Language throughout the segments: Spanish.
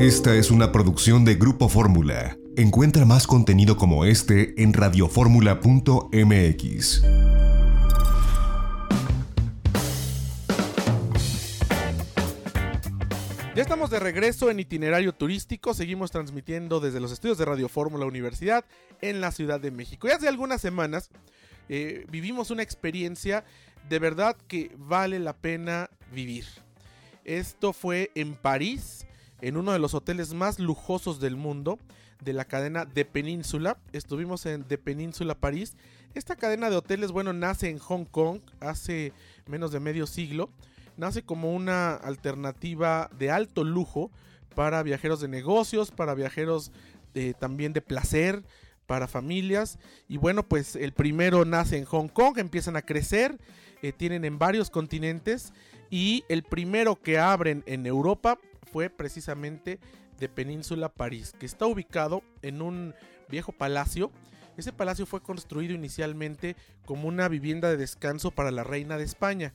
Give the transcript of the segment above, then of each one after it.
Esta es una producción de Grupo Fórmula. Encuentra más contenido como este en radioformula.mx. Ya estamos de regreso en itinerario turístico, seguimos transmitiendo desde los estudios de Radio Fórmula Universidad en la Ciudad de México. Y hace algunas semanas eh, vivimos una experiencia de verdad que vale la pena vivir. Esto fue en París, en uno de los hoteles más lujosos del mundo de la cadena de Península. Estuvimos en de Península París. Esta cadena de hoteles, bueno, nace en Hong Kong hace menos de medio siglo. Nace como una alternativa de alto lujo para viajeros de negocios, para viajeros eh, también de placer, para familias. Y bueno, pues el primero nace en Hong Kong, empiezan a crecer, eh, tienen en varios continentes. Y el primero que abren en Europa fue precisamente de Península París, que está ubicado en un viejo palacio. Ese palacio fue construido inicialmente como una vivienda de descanso para la reina de España.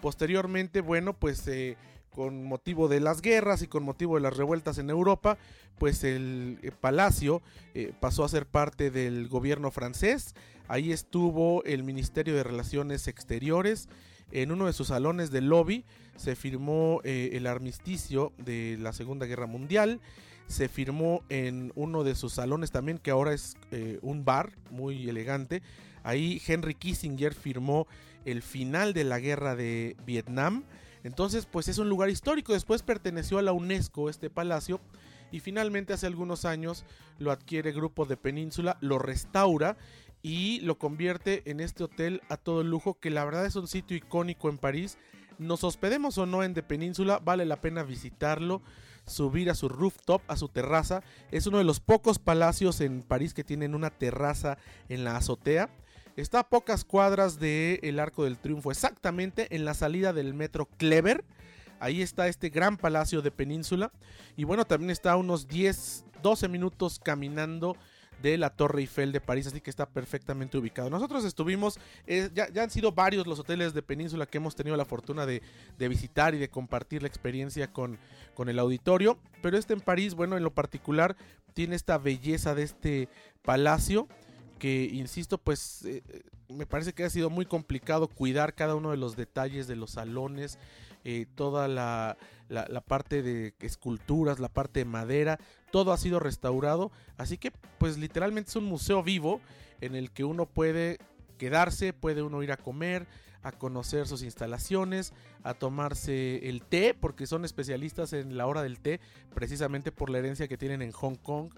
Posteriormente, bueno, pues eh, con motivo de las guerras y con motivo de las revueltas en Europa, pues el, eh, palacio eh, pasó a ser parte del gobierno francés. Ahí estuvo el Ministerio de Relaciones Exteriores. En uno de sus salones del lobby se firmó eh, el armisticio de la Segunda Guerra Mundial. Se firmó en uno de sus salones también, que ahora es eh, un bar muy elegante. Ahí Henry Kissinger firmó el final de la guerra de Vietnam. Entonces, pues es un lugar histórico. Después perteneció a la UNESCO este palacio. Y finalmente hace algunos años lo adquiere Grupo de Península, lo restaura y lo convierte en este hotel a todo lujo que la verdad es un sitio icónico en París. Nos hospedemos o no en De Península, vale la pena visitarlo, subir a su rooftop, a su terraza. Es uno de los pocos palacios en París que tienen una terraza en la azotea. Está a pocas cuadras del Arco del Triunfo, exactamente en la salida del metro Clever. Ahí está este gran palacio de Península. Y bueno, también está a unos 10, 12 minutos caminando de la Torre Eiffel de París, así que está perfectamente ubicado. Nosotros estuvimos, eh, ya, han sido varios los hoteles de Península que hemos tenido la fortuna de, visitar y de compartir la experiencia con, con el auditorio, pero este en París, bueno, en lo particular, tiene esta belleza de este palacio que, insisto, pues eh, eh, me parece que ha sido muy complicado cuidar cada uno de los detalles de los salones, toda la, la, parte de esculturas, la parte de madera, todo ha sido restaurado, así que pues literalmente es un museo vivo en el que uno puede quedarse, puede uno ir a comer, a conocer sus instalaciones, a tomarse el té, porque son especialistas en la hora del té, precisamente por la herencia que tienen en Hong Kong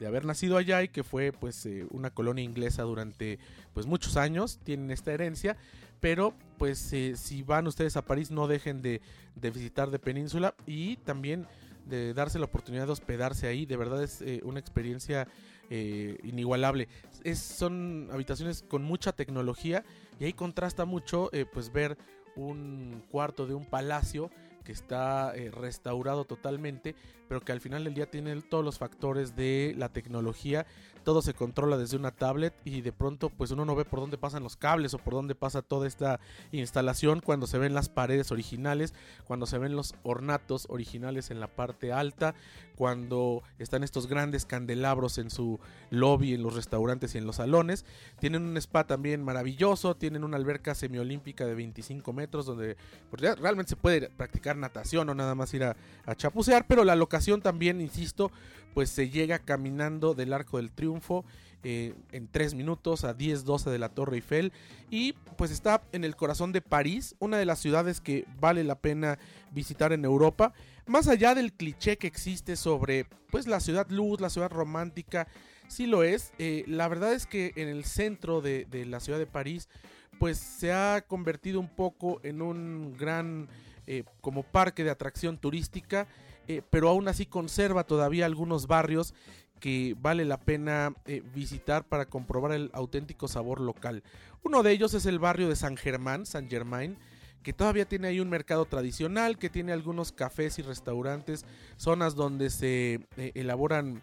de haber nacido allá y que fue pues eh, una colonia inglesa durante pues muchos años, tienen esta herencia, pero pues eh, si van ustedes a París no dejen de, visitar de Península y también de darse la oportunidad de hospedarse ahí, de verdad es eh, una experiencia inigualable. Es, son habitaciones con mucha tecnología y ahí contrasta mucho pues ver un cuarto de un palacio que está eh, restaurado totalmente, pero que al final del día tiene todos los factores de la tecnología todo se controla desde una tablet y de pronto pues uno no ve por dónde pasan los cables o por dónde pasa toda esta instalación cuando se ven las paredes originales, cuando se ven los ornatos originales en la parte alta, cuando están estos grandes candelabros en su lobby, en los restaurantes y en los salones. Tienen un spa también maravilloso, tienen una alberca semiolímpica de 25 metros donde pues, realmente se puede practicar natación o nada más ir a, a chapucear, pero la locación también, insisto, pues se llega caminando del Arco del Triunfo eh, en 3 minutos a 10-12 de la Torre Eiffel. Y pues está en el corazón de París, una de las ciudades que vale la pena visitar en Europa, más allá del cliché que existe sobre pues la ciudad luz, la ciudad romántica, sí lo es, eh, la verdad es que en el centro de, la ciudad de París pues se ha convertido un poco en un gran eh, como parque de atracción turística pero aún así conserva todavía algunos barrios que vale la pena eh, visitar para comprobar el auténtico sabor local. Uno de ellos es el barrio de San Germán, San Germain, que todavía tiene ahí un mercado tradicional, que tiene algunos cafés y restaurantes, zonas donde se eh, elaboran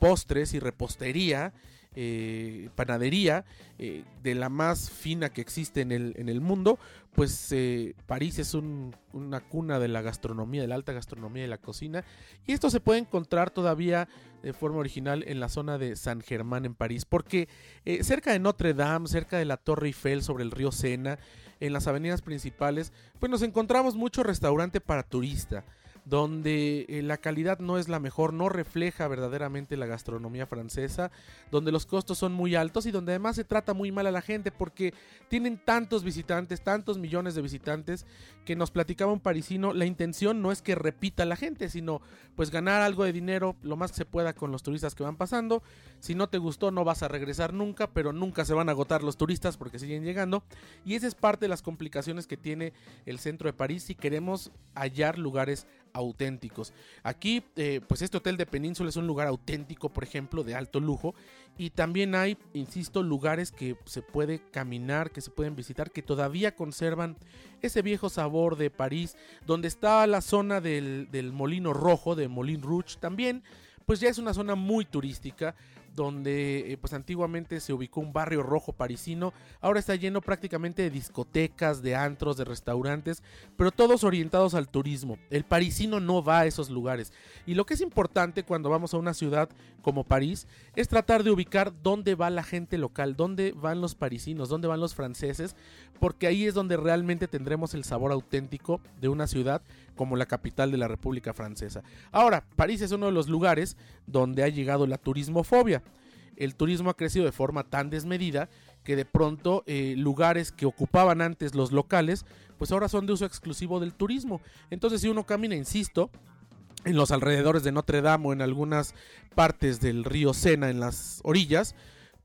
postres y repostería. eh, panadería eh, de la más fina que existe en el, en el mundo, pues eh, París es una cuna de la gastronomía, de la alta gastronomía de la cocina. Y esto se puede encontrar todavía de forma original en la zona de San Germán en París, porque cerca de Notre Dame, cerca de la Torre Eiffel sobre el río Sena, en las avenidas principales, pues nos encontramos mucho restaurante para turista donde eh, la calidad no es la mejor, no refleja verdaderamente la gastronomía francesa, donde los costos son muy altos y donde además se trata muy mal a la gente porque tienen tantos visitantes, tantos millones de visitantes, que nos platicaba un parisino, la intención no es que repita la gente, sino pues ganar algo de dinero lo más que se pueda con los turistas que van pasando. Si no te gustó no vas a regresar nunca, pero nunca se van a agotar los turistas porque siguen llegando. Y esa es parte de las complicaciones que tiene el centro de París si queremos hallar lugares auténticos. Aquí, eh, pues este hotel de Península es un lugar auténtico, por ejemplo, de alto lujo. Y también hay, insisto, lugares que se puede caminar, que se pueden visitar, que todavía conservan ese viejo sabor de París, donde está la zona del, del Molino Rojo, de Molin Rouge también. Pues ya es una zona muy turística, donde eh, pues antiguamente se ubicó un barrio rojo parisino, ahora está lleno prácticamente de discotecas, de antros, de restaurantes, pero todos orientados al turismo. El parisino no va a esos lugares. Y lo que es importante cuando vamos a una ciudad como París es tratar de ubicar dónde va la gente local, dónde van los parisinos, dónde van los franceses, porque ahí es donde realmente tendremos el sabor auténtico de una ciudad como la capital de la República Francesa. Ahora, París es uno de los lugares donde ha llegado la turismofobia. El turismo ha crecido de forma tan desmedida que de pronto eh, lugares que ocupaban antes los locales, pues ahora son de uso exclusivo del turismo. Entonces si uno camina, insisto, en los alrededores de Notre Dame o en algunas partes del río Sena, en las orillas,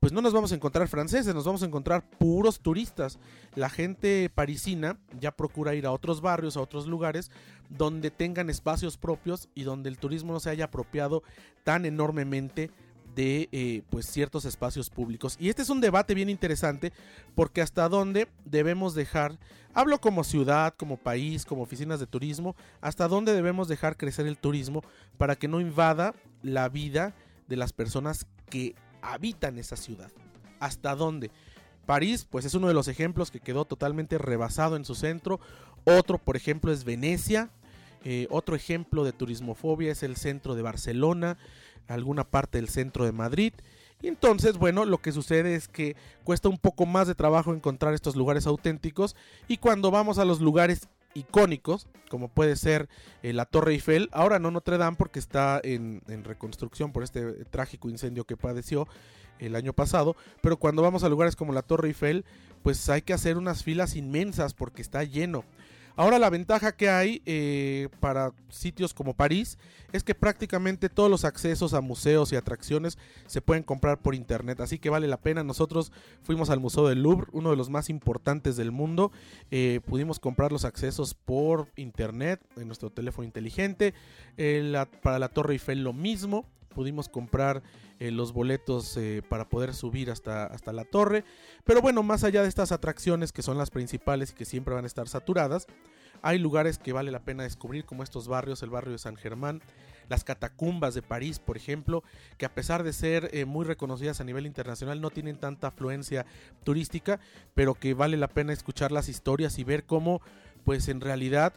pues no nos vamos a encontrar franceses, nos vamos a encontrar puros turistas. La gente parisina ya procura ir a otros barrios, a otros lugares donde tengan espacios propios y donde el turismo no se haya apropiado tan enormemente de eh, pues ciertos espacios públicos. Y este es un debate bien interesante porque hasta dónde debemos dejar, hablo como ciudad, como país, como oficinas de turismo, hasta dónde debemos dejar crecer el turismo para que no invada la vida de las personas que habitan esa ciudad. ¿Hasta dónde? París, pues es uno de los ejemplos que quedó totalmente rebasado en su centro. Otro, por ejemplo, es Venecia. Eh, otro ejemplo de turismofobia es el centro de Barcelona, alguna parte del centro de Madrid. Y entonces, bueno, lo que sucede es que cuesta un poco más de trabajo encontrar estos lugares auténticos y cuando vamos a los lugares icónicos, como puede ser eh, la Torre Eiffel, ahora no Notre Dame porque está en, en, reconstrucción por este trágico incendio que padeció el año pasado, pero cuando vamos a lugares como la Torre Eiffel, pues hay que hacer unas filas inmensas porque está lleno. Ahora la ventaja que hay eh, para sitios como París es que prácticamente todos los accesos a museos y atracciones se pueden comprar por internet, así que vale la pena. Nosotros fuimos al Museo del Louvre, uno de los más importantes del mundo, eh, pudimos comprar los accesos por internet en nuestro teléfono inteligente, eh, para la Torre Eiffel lo mismo, pudimos comprar los boletos para poder subir hasta, hasta la torre. Pero bueno, más allá de estas atracciones que son las principales y que siempre van a estar saturadas, hay lugares que vale la pena descubrir, como estos barrios, el barrio de San Germán, las catacumbas de París, por ejemplo, que a pesar de ser eh, muy reconocidas a nivel internacional, no tienen tanta afluencia turística, pero que vale la pena escuchar las historias y ver cómo, pues en realidad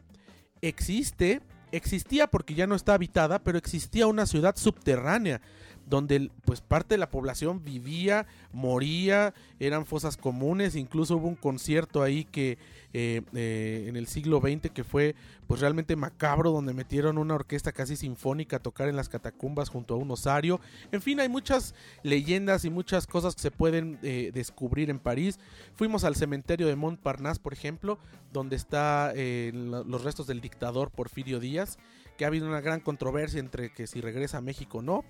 existe, existía porque ya no está habitada, pero existía una ciudad subterránea donde pues parte de la población vivía, moría, eran fosas comunes, incluso hubo un concierto ahí que eh, eh, en el siglo XX que fue pues realmente macabro, donde metieron una orquesta casi sinfónica a tocar en las catacumbas junto a un osario, en fin, hay muchas leyendas y muchas cosas que se pueden eh, descubrir en París, fuimos al cementerio de Montparnasse, por ejemplo, donde está los restos del dictador Porfirio Díaz, que ha habido una gran controversia entre que si regresa a México o no,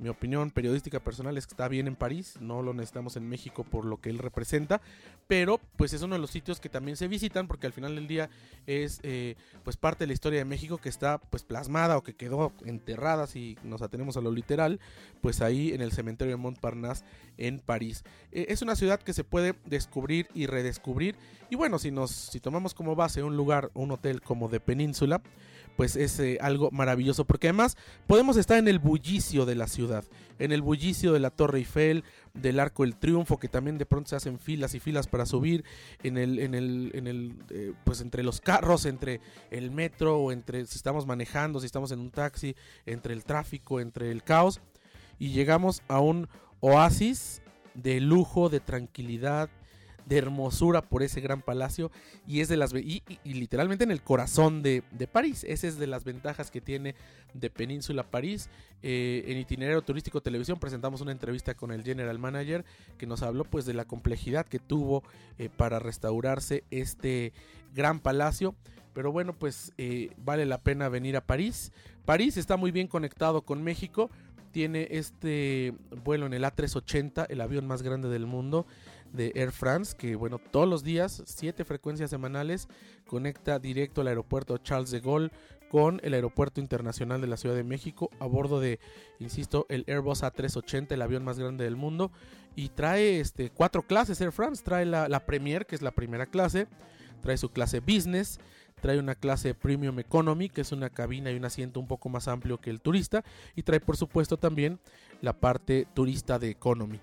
mi opinión periodística personal es que está bien en París, no lo necesitamos en México por lo que él representa, pero pues es uno de los sitios que también se visitan porque al final del día es eh, pues parte de la historia de México que está pues plasmada o que quedó enterrada si nos atenemos a lo literal, pues ahí en el cementerio de Montparnasse en París. Eh, es una ciudad que se puede descubrir y redescubrir y bueno, si nos si tomamos como base un lugar, un hotel como de Península, pues es eh, algo maravilloso, porque además podemos estar en el bullicio de la ciudad, en el bullicio de la Torre Eiffel, del Arco del Triunfo, que también de pronto se hacen filas y filas para subir, en el, en el, en el eh, pues entre los carros, entre el metro, o entre si estamos manejando, si estamos en un taxi, entre el tráfico, entre el caos, y llegamos a un oasis de lujo, de tranquilidad, de hermosura por ese gran palacio y es de las y, literalmente en el corazón de, París. Esa es de las ventajas que tiene de Península París. Eh, en itinerario turístico televisión presentamos una entrevista con el general manager que nos habló pues de la complejidad que tuvo eh, para restaurarse este gran palacio. Pero bueno, pues eh, vale la pena venir a París. París está muy bien conectado con México. Tiene este vuelo en el A380, el avión más grande del mundo de Air France, que bueno, todos los días, siete frecuencias semanales, conecta directo al aeropuerto Charles de Gaulle con el aeropuerto internacional de la Ciudad de México a bordo de, insisto, el Airbus A380, el avión más grande del mundo, y trae este, cuatro clases Air France, trae la, la Premier, que es la primera clase, trae su clase Business, trae una clase Premium Economy, que es una cabina y un asiento un poco más amplio que el turista, y trae por supuesto también la parte turista de Economy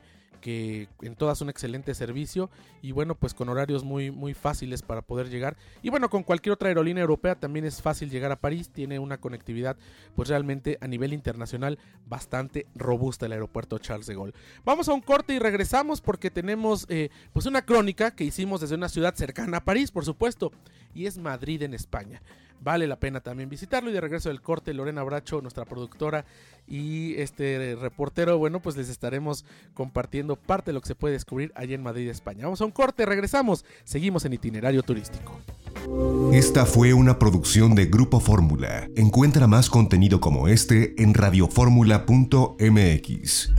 en todas un excelente servicio y bueno pues con horarios muy muy fáciles para poder llegar. Y bueno con cualquier otra aerolínea europea también es fácil llegar a París tiene una conectividad pues realmente a nivel internacional bastante robusta el aeropuerto Charles de Gaulle. Vamos a un corte y regresamos porque tenemos eh, pues una crónica que hicimos desde una ciudad cercana a París por supuesto y es Madrid en España vale la pena también visitarlo. Y de regreso del corte, Lorena Bracho, nuestra productora y este reportero, bueno, pues les estaremos compartiendo parte de lo que se puede descubrir allí en Madrid, España. Vamos a un corte, regresamos, seguimos en itinerario turístico. Esta fue una producción de Grupo Fórmula. Encuentra más contenido como este en radioformula.mx.